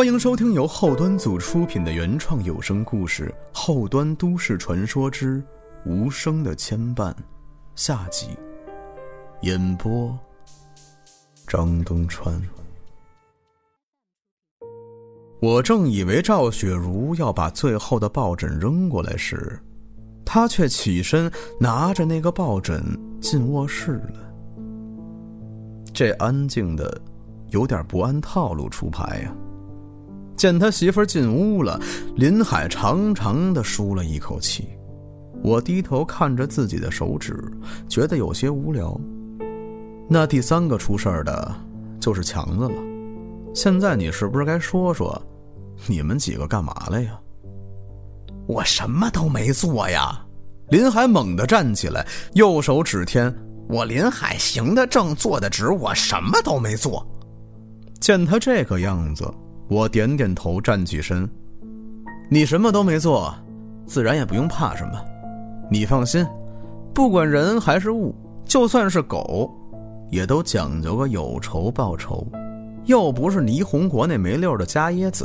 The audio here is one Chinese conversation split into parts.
欢迎收听由后端组出品的原创有声故事《后端都市传说之无声的牵绊》下集，演播张东川。我正以为赵雪茹要把最后的抱枕扔过来时，她却起身拿着那个抱枕进卧室了。这安静的，有点不按套路出牌呀。见他媳妇进屋了，林海长长的舒了一口气。我低头看着自己的手指，觉得有些无聊。那第三个出事的，就是强子了。现在你是不是该说说，你们几个干嘛了呀？我什么都没做呀！林海猛地站起来，右手指天：“我林海行的正，坐的直，我什么都没做。”见他这个样子。我点点头，站起身。你什么都没做，自然也不用怕什么。你放心，不管人还是物，就算是狗，也都讲究个有仇报仇。又不是霓虹国那没溜的伽椰子，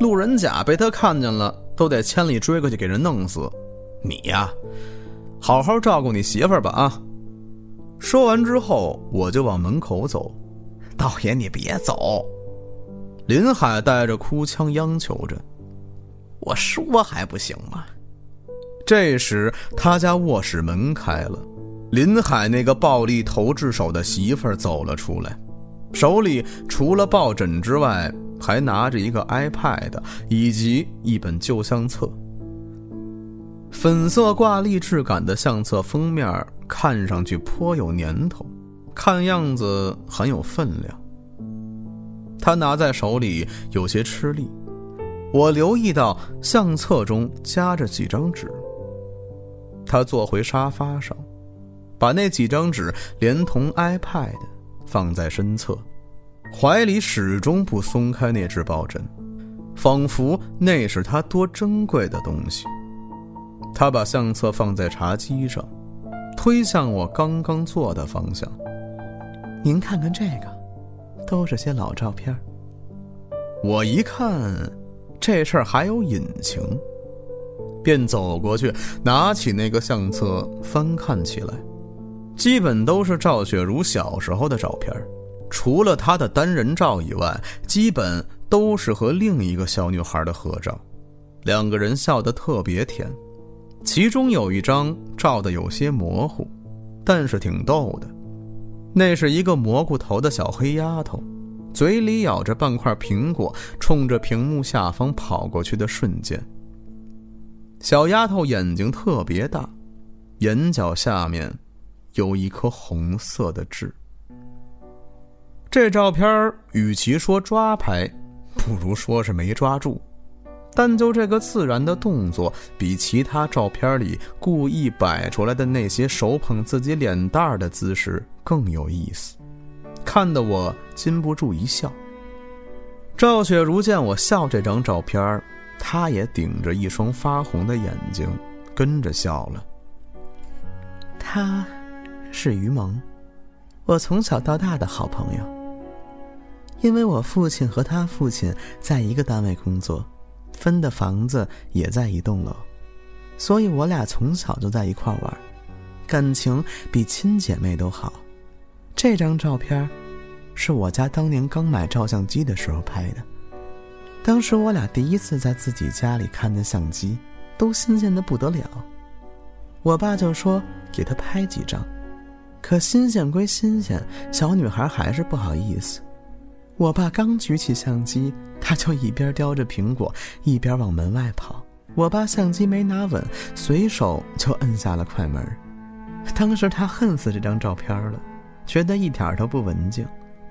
路人甲被他看见了，都得千里追过去给人弄死。你呀，好好照顾你媳妇儿吧啊！说完之后，我就往门口走。道爷，你别走。林海带着哭腔央求着：“我说还不行吗？”这时，他家卧室门开了，林海那个暴力投掷手的媳妇儿走了出来，手里除了抱枕之外，还拿着一个 iPad 以及一本旧相册。粉色挂历质感的相册封面看上去颇有年头，看样子很有分量。他拿在手里有些吃力，我留意到相册中夹着几张纸。他坐回沙发上，把那几张纸连同 iPad 放在身侧，怀里始终不松开那只抱枕，仿佛那是他多珍贵的东西。他把相册放在茶几上，推向我刚刚坐的方向。您看看这个。都是些老照片。我一看，这事儿还有隐情，便走过去，拿起那个相册翻看起来。基本都是赵雪茹小时候的照片，除了她的单人照以外，基本都是和另一个小女孩的合照。两个人笑得特别甜，其中有一张照的有些模糊，但是挺逗的。那是一个蘑菇头的小黑丫头，嘴里咬着半块苹果，冲着屏幕下方跑过去的瞬间。小丫头眼睛特别大，眼角下面有一颗红色的痣。这照片与其说抓拍，不如说是没抓住。但就这个自然的动作，比其他照片里故意摆出来的那些手捧自己脸蛋的姿势更有意思，看得我禁不住一笑。赵雪茹见我笑这张照片，她也顶着一双发红的眼睛，跟着笑了。他，是于萌，我从小到大的好朋友。因为我父亲和他父亲在一个单位工作。分的房子也在一栋楼，所以我俩从小就在一块玩，感情比亲姐妹都好。这张照片是我家当年刚买照相机的时候拍的。当时我俩第一次在自己家里看见相机，都新鲜的不得了。我爸就说给他拍几张，可新鲜归新鲜，小女孩还是不好意思。我爸刚举起相机，他就一边叼着苹果，一边往门外跑。我爸相机没拿稳，随手就摁下了快门。当时他恨死这张照片了，觉得一点都不文静。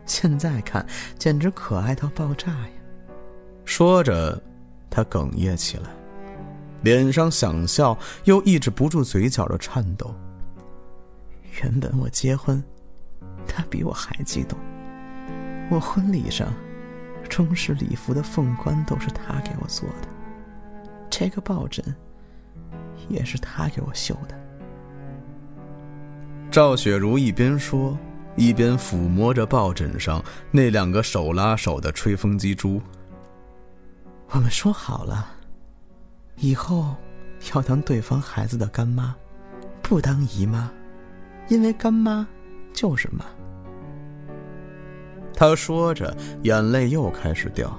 现在看，简直可爱到爆炸呀！说着，他哽咽起来，脸上想笑又抑制不住嘴角的颤抖。原本我结婚，他比我还激动。我婚礼上，中式礼服的凤冠都是他给我做的，这个抱枕也是他给我绣的。赵雪茹一边说，一边抚摸着抱枕上那两个手拉手的吹风机珠。我们说好了，以后要当对方孩子的干妈，不当姨妈，因为干妈就是妈。他说着，眼泪又开始掉。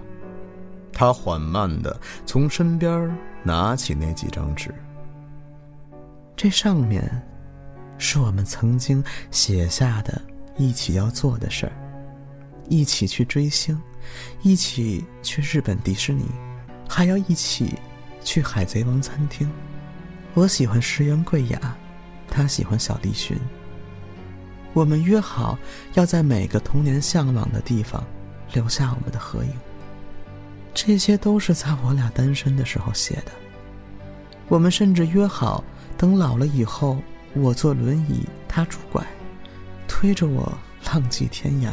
他缓慢的从身边拿起那几张纸，这上面是我们曾经写下的一起要做的事儿：一起去追星，一起去日本迪士尼，还要一起去海贼王餐厅。我喜欢石原贵雅，他喜欢小栗旬。我们约好要在每个童年向往的地方留下我们的合影。这些都是在我俩单身的时候写的。我们甚至约好，等老了以后，我坐轮椅，他拄拐，推着我浪迹天涯。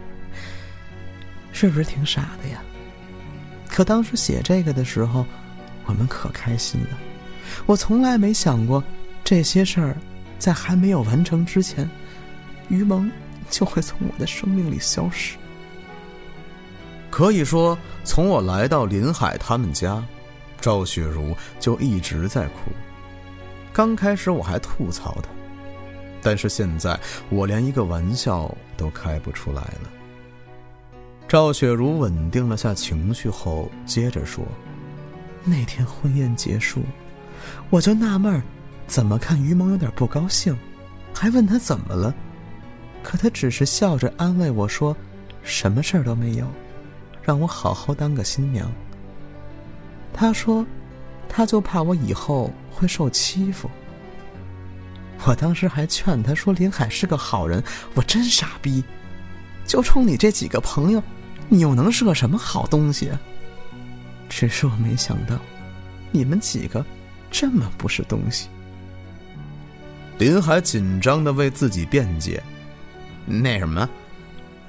是不是挺傻的呀？可当时写这个的时候，我们可开心了。我从来没想过这些事儿。在还没有完成之前，于萌就会从我的生命里消失。可以说，从我来到林海他们家，赵雪茹就一直在哭。刚开始我还吐槽她，但是现在我连一个玩笑都开不出来了。赵雪茹稳定了下情绪后，接着说：“那天婚宴结束，我就纳闷儿。”怎么看于萌有点不高兴，还问他怎么了，可他只是笑着安慰我说：“什么事儿都没有，让我好好当个新娘。”他说：“他就怕我以后会受欺负。”我当时还劝他说：“林海是个好人，我真傻逼，就冲你这几个朋友，你又能是个什么好东西？”只是我没想到，你们几个这么不是东西。林海紧张的为自己辩解：“那什么，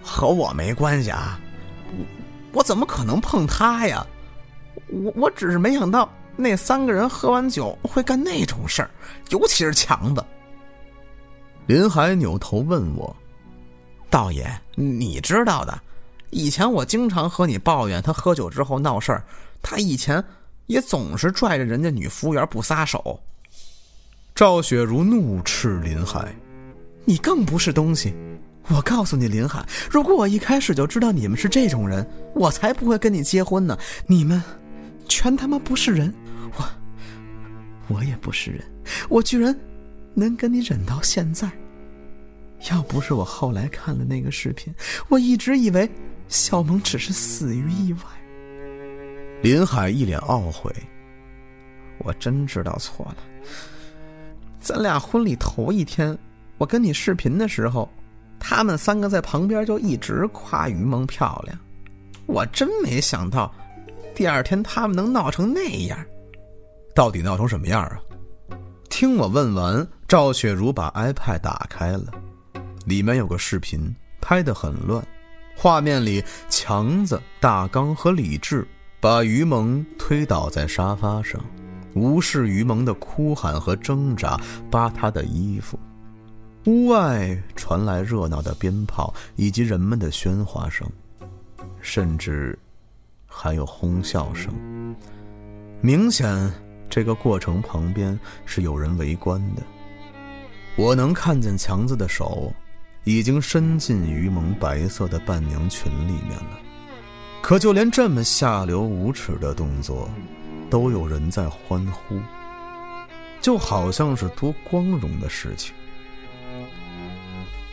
和我没关系啊，我我怎么可能碰他呀？我我只是没想到那三个人喝完酒会干那种事儿，尤其是强子。”林海扭头问我：“道爷，你知道的，以前我经常和你抱怨他喝酒之后闹事儿，他以前也总是拽着人家女服务员不撒手。”赵雪茹怒斥林海：“你更不是东西！我告诉你，林海，如果我一开始就知道你们是这种人，我才不会跟你结婚呢！你们，全他妈不是人！我，我也不是人！我居然能跟你忍到现在！要不是我后来看了那个视频，我一直以为小萌只是死于意外。”林海一脸懊悔：“我真知道错了。”咱俩婚礼头一天，我跟你视频的时候，他们三个在旁边就一直夸于萌漂亮。我真没想到，第二天他们能闹成那样。到底闹成什么样啊？听我问完，赵雪茹把 iPad 打开了，里面有个视频，拍得很乱。画面里，强子、大刚和李志把于萌推倒在沙发上。无视于萌的哭喊和挣扎，扒他的衣服。屋外传来热闹的鞭炮以及人们的喧哗声，甚至还有哄笑声。明显，这个过程旁边是有人围观的。我能看见强子的手已经伸进于萌白色的伴娘裙里面了。可就连这么下流无耻的动作。都有人在欢呼，就好像是多光荣的事情。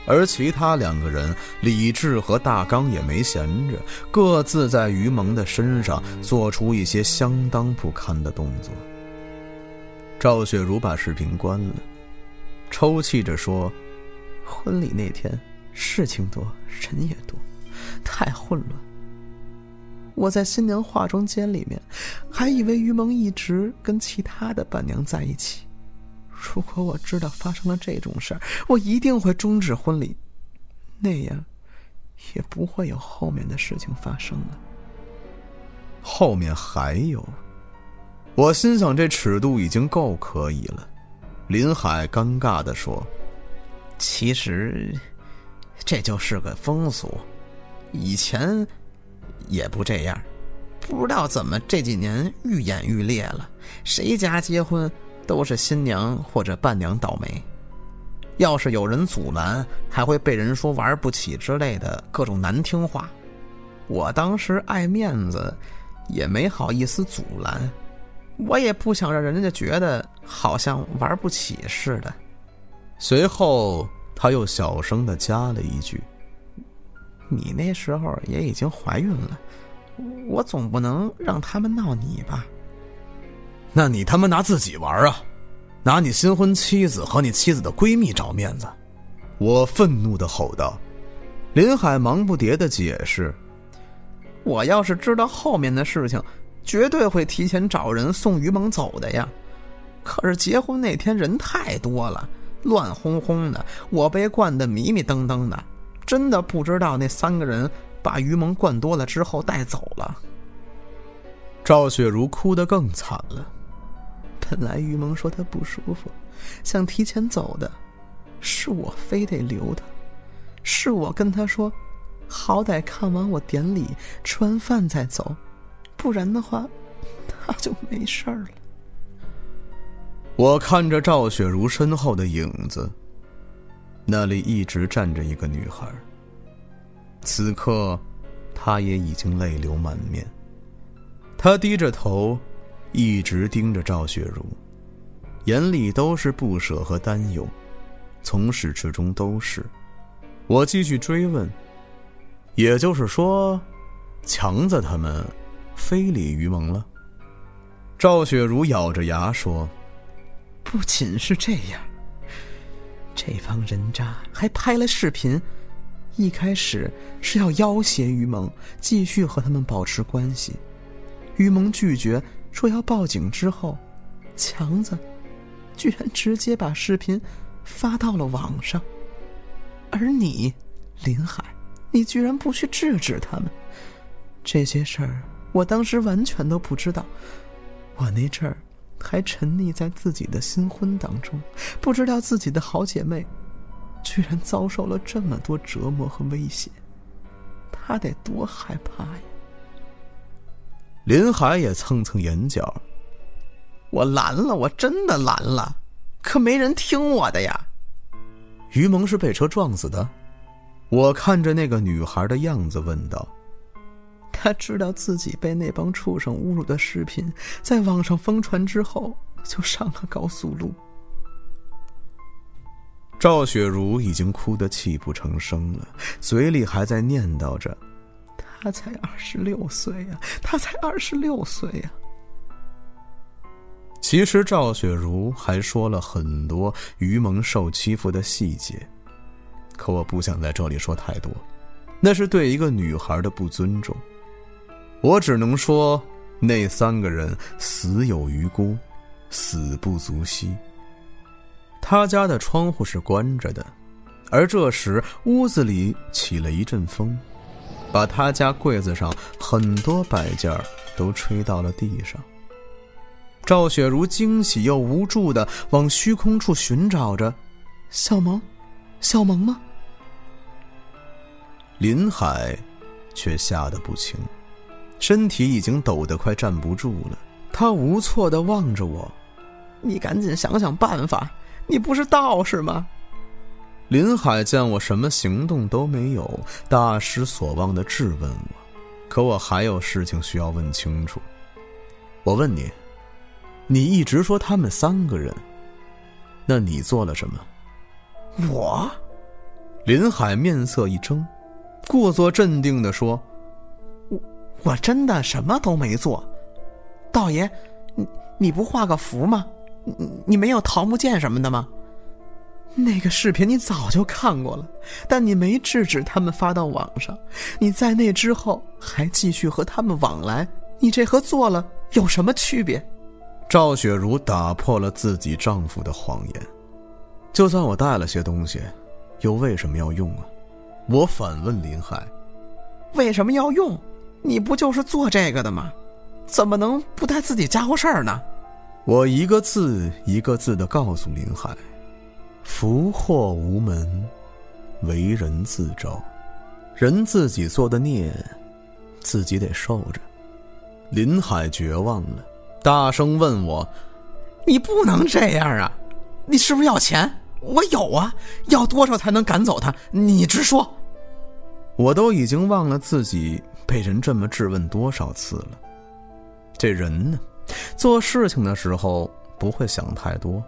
而其他两个人，李智和大刚也没闲着，各自在于萌的身上做出一些相当不堪的动作。赵雪茹把视频关了，抽泣着说：“婚礼那天事情多，人也多，太混乱。”我在新娘化妆间里面，还以为于萌一直跟其他的伴娘在一起。如果我知道发生了这种事儿，我一定会终止婚礼，那样也不会有后面的事情发生了。后面还有，我心想这尺度已经够可以了。林海尴尬的说：“其实，这就是个风俗，以前。”也不这样，不知道怎么这几年愈演愈烈了，谁家结婚都是新娘或者伴娘倒霉。要是有人阻拦，还会被人说玩不起之类的各种难听话。我当时爱面子，也没好意思阻拦。我也不想让人家觉得好像玩不起似的。随后他又小声的加了一句：“你那时候也已经怀孕了，我总不能让他们闹你吧？那你他妈拿自己玩啊！”拿你新婚妻子和你妻子的闺蜜找面子，我愤怒的吼道。林海忙不迭的解释：“我要是知道后面的事情，绝对会提前找人送于萌走的呀。可是结婚那天人太多了，乱哄哄的，我被灌得迷迷瞪瞪的，真的不知道那三个人把于萌灌多了之后带走了。”赵雪茹哭得更惨了。本来于萌说她不舒服，想提前走的，是我非得留她，是我跟她说，好歹看完我典礼，吃完饭再走，不然的话，他就没事儿了。我看着赵雪茹身后的影子，那里一直站着一个女孩。此刻，她也已经泪流满面，她低着头。一直盯着赵雪茹，眼里都是不舍和担忧，从始至终都是。我继续追问，也就是说，强子他们非礼于蒙了？赵雪茹咬着牙说：“不仅是这样，这帮人渣还拍了视频，一开始是要要挟于蒙继续和他们保持关系，于蒙拒绝。”说要报警之后，强子居然直接把视频发到了网上，而你，林海，你居然不去制止他们。这些事儿，我当时完全都不知道。我那阵儿还沉溺在自己的新婚当中，不知道自己的好姐妹居然遭受了这么多折磨和威胁，他得多害怕呀！林海也蹭蹭眼角，我拦了，我真的拦了，可没人听我的呀。于萌是被车撞死的，我看着那个女孩的样子问道。他知道自己被那帮畜生侮辱的视频在网上疯传之后，就上了高速路。赵雪茹已经哭得泣不成声了，嘴里还在念叨着。他才二十六岁呀，他才二十六岁呀。其实赵雪茹还说了很多于萌受欺负的细节，可我不想在这里说太多，那是对一个女孩的不尊重。我只能说，那三个人死有余辜，死不足惜。他家的窗户是关着的，而这时屋子里起了一阵风。把他家柜子上很多摆件都吹到了地上。赵雪茹惊喜又无助的往虚空处寻找着，小萌，小萌吗？林海却吓得不轻，身体已经抖得快站不住了。他无措的望着我：“你赶紧想想办法，你不是道士吗？”林海见我什么行动都没有，大失所望的质问我：“可我还有事情需要问清楚。我问你，你一直说他们三个人，那你做了什么？”我，林海面色一怔，故作镇定的说：“我我真的什么都没做。道爷，你你不画个符吗？你你没有桃木剑什么的吗？”那个视频你早就看过了，但你没制止他们发到网上。你在那之后还继续和他们往来，你这和做了有什么区别？赵雪茹打破了自己丈夫的谎言。就算我带了些东西，又为什么要用啊？我反问林海：“为什么要用？你不就是做这个的吗？怎么能不带自己家伙事儿呢？”我一个字一个字的告诉林海。福祸无门，为人自招。人自己做的孽，自己得受着。林海绝望了，大声问我：“你不能这样啊！你是不是要钱？我有啊，要多少才能赶走他？你直说。”我都已经忘了自己被人这么质问多少次了。这人呢，做事情的时候不会想太多，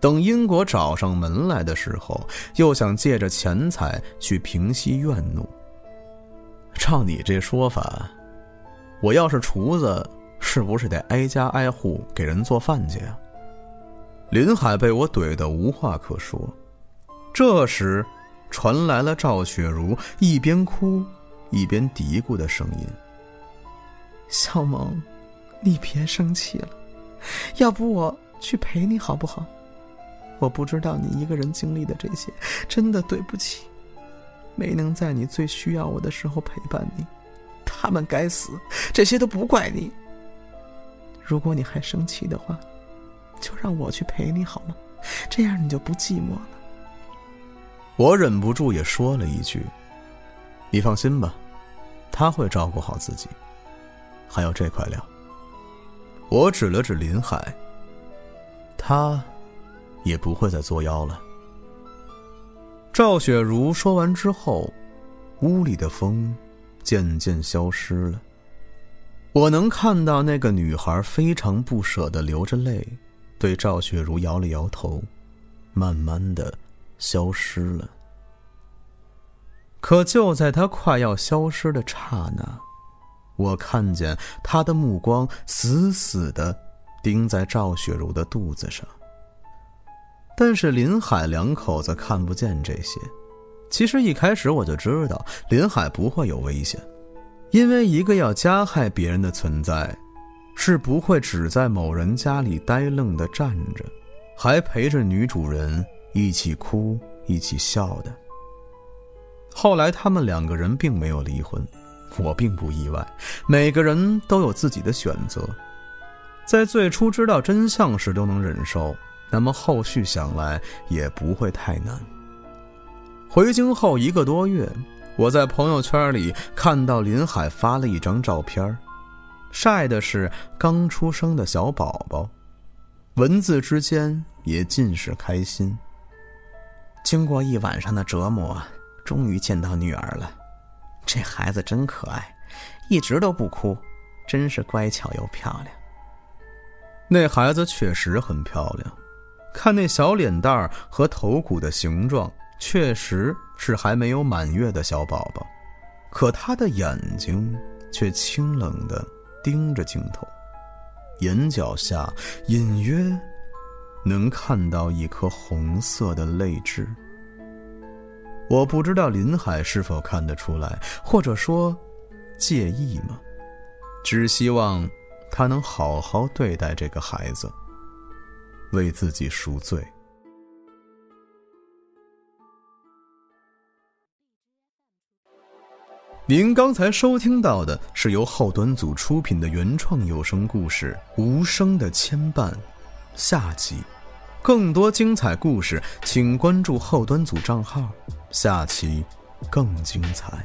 等因果找上门来的时候，又想借着钱财去平息怨怒。照你这说法，我要是厨子，是不是得挨家挨户给人做饭去啊？林海被我怼得无话可说。这时，传来了赵雪茹一边哭一边嘀咕的声音：“小萌，你别生气了，要不我去陪你好不好？我不知道你一个人经历的这些，真的对不起。”没能在你最需要我的时候陪伴你，他们该死，这些都不怪你。如果你还生气的话，就让我去陪你好吗？这样你就不寂寞了。我忍不住也说了一句：“你放心吧，他会照顾好自己。”还有这块料。我指了指林海，他也不会再作妖了。赵雪茹说完之后，屋里的风渐渐消失了。我能看到那个女孩非常不舍的流着泪，对赵雪茹摇了摇头，慢慢的消失了。可就在她快要消失的刹那，我看见他的目光死死的盯在赵雪茹的肚子上。但是林海两口子看不见这些。其实一开始我就知道林海不会有危险，因为一个要加害别人的存在，是不会只在某人家里呆愣的站着，还陪着女主人一起哭一起笑的。后来他们两个人并没有离婚，我并不意外。每个人都有自己的选择，在最初知道真相时都能忍受。那么后续想来也不会太难。回京后一个多月，我在朋友圈里看到林海发了一张照片，晒的是刚出生的小宝宝，文字之间也尽是开心。经过一晚上的折磨，终于见到女儿了，这孩子真可爱，一直都不哭，真是乖巧又漂亮。那孩子确实很漂亮。看那小脸蛋儿和头骨的形状，确实是还没有满月的小宝宝，可他的眼睛却清冷的盯着镜头，眼角下隐约能看到一颗红色的泪痣。我不知道林海是否看得出来，或者说介意吗？只希望他能好好对待这个孩子。为自己赎罪。您刚才收听到的是由后端组出品的原创有声故事《无声的牵绊》，下集。更多精彩故事，请关注后端组账号，下期更精彩。